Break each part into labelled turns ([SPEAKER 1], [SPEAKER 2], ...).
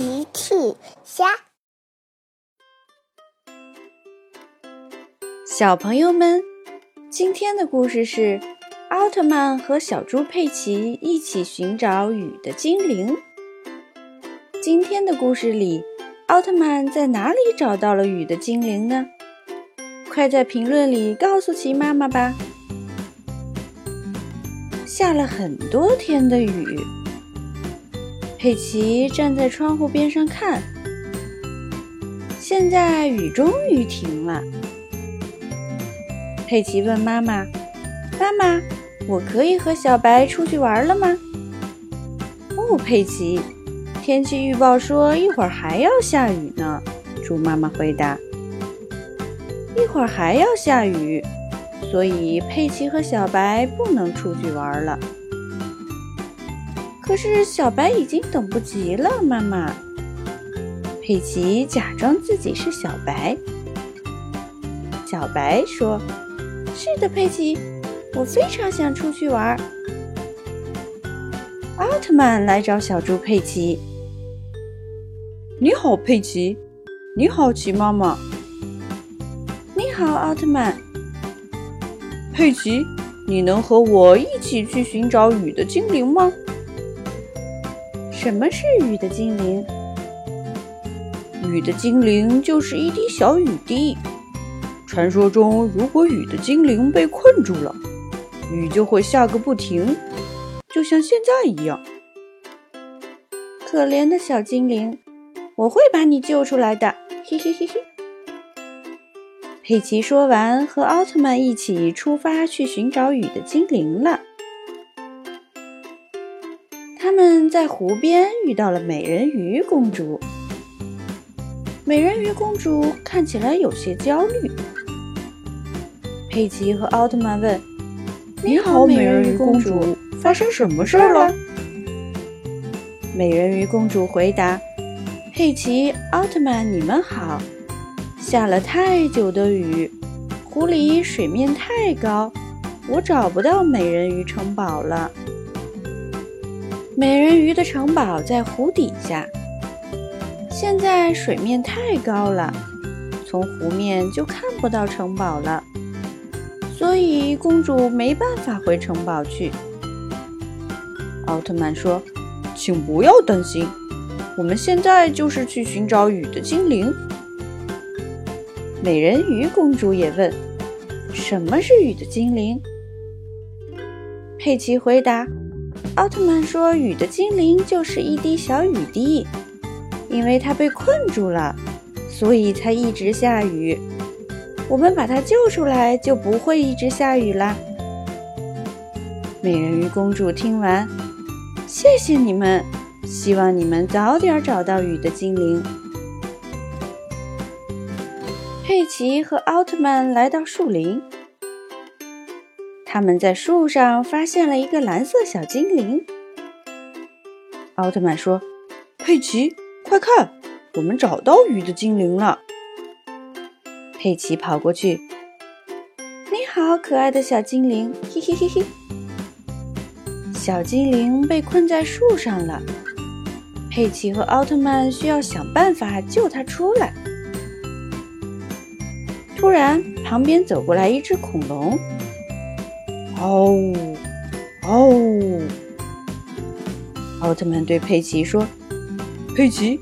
[SPEAKER 1] 奇趣虾，
[SPEAKER 2] 小朋友们，今天的故事是奥特曼和小猪佩奇一起寻找雨的精灵。今天的故事里，奥特曼在哪里找到了雨的精灵呢？快在评论里告诉奇妈妈吧！下了很多天的雨。佩奇站在窗户边上看，现在雨终于停了。佩奇问妈妈：“妈妈，我可以和小白出去玩了吗？”“哦，佩奇，天气预报说一会儿还要下雨呢。”猪妈妈回答。“一会儿还要下雨，所以佩奇和小白不能出去玩了。”可是小白已经等不及了，妈妈。佩奇假装自己是小白。小白说：“是的，佩奇，我非常想出去玩。”奥特曼来找小猪佩奇。
[SPEAKER 3] 你好，佩奇。你好，奇妈妈。
[SPEAKER 2] 你好，奥特曼。
[SPEAKER 3] 佩奇，你能和我一起去寻找雨的精灵吗？
[SPEAKER 2] 什么是雨的精灵？
[SPEAKER 3] 雨的精灵就是一滴小雨滴。传说中，如果雨的精灵被困住了，雨就会下个不停，就像现在一样。
[SPEAKER 2] 可怜的小精灵，我会把你救出来的！嘿嘿嘿嘿。佩奇说完，和奥特曼一起出发去寻找雨的精灵了。他们在湖边遇到了美人鱼公主。美人鱼公主看起来有些焦虑。佩奇和奥特曼问：“
[SPEAKER 3] 你好，美人鱼公主，发生什么事了？”
[SPEAKER 2] 美人鱼公主回答：“佩奇、奥特曼，你们好。下了太久的雨，湖里水面太高，我找不到美人鱼城堡了。”美人鱼的城堡在湖底下，现在水面太高了，从湖面就看不到城堡了，所以公主没办法回城堡去。
[SPEAKER 3] 奥特曼说：“请不要担心，我们现在就是去寻找雨的精灵。”
[SPEAKER 2] 美人鱼公主也问：“什么是雨的精灵？”佩奇回答。奥特曼说：“雨的精灵就是一滴小雨滴，因为它被困住了，所以才一直下雨。我们把它救出来，就不会一直下雨啦。”美人鱼公主听完，谢谢你们，希望你们早点找到雨的精灵。佩奇和奥特曼来到树林。他们在树上发现了一个蓝色小精灵。奥特曼说：“
[SPEAKER 3] 佩奇，快看，我们找到鱼的精灵了。”
[SPEAKER 2] 佩奇跑过去：“你好，可爱的小精灵！”嘿嘿嘿嘿。小精灵被困在树上了，佩奇和奥特曼需要想办法救它出来。突然，旁边走过来一只恐龙。
[SPEAKER 3] 哦，哦！奥特曼对佩奇说：“佩奇，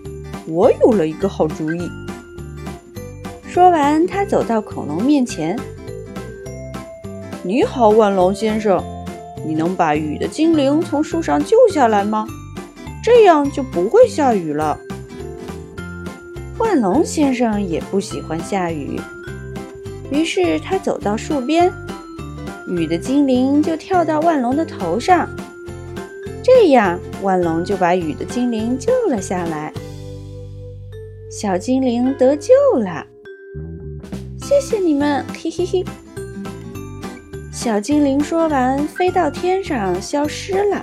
[SPEAKER 3] 我有了一个好主意。”
[SPEAKER 2] 说完，他走到恐龙面前。
[SPEAKER 3] “你好，万龙先生，你能把雨的精灵从树上救下来吗？这样就不会下雨了。”
[SPEAKER 2] 万龙先生也不喜欢下雨，于是他走到树边。雨的精灵就跳到万龙的头上，这样万龙就把雨的精灵救了下来。小精灵得救了，谢谢你们，嘿嘿嘿。小精灵说完，飞到天上消失了。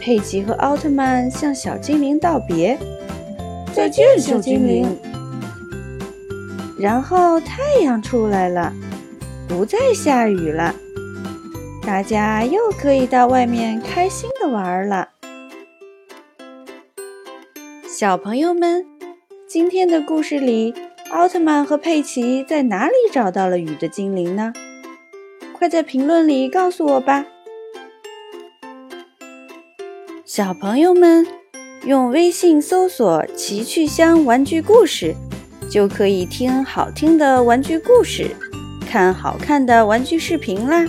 [SPEAKER 2] 佩奇和奥特曼向小精灵道别：“
[SPEAKER 3] 再见，小精灵。”
[SPEAKER 2] 然后太阳出来了。不再下雨了，大家又可以到外面开心的玩了。小朋友们，今天的故事里，奥特曼和佩奇在哪里找到了雨的精灵呢？快在评论里告诉我吧！小朋友们，用微信搜索“奇趣箱玩具故事”，就可以听好听的玩具故事，看好看的玩具视频啦！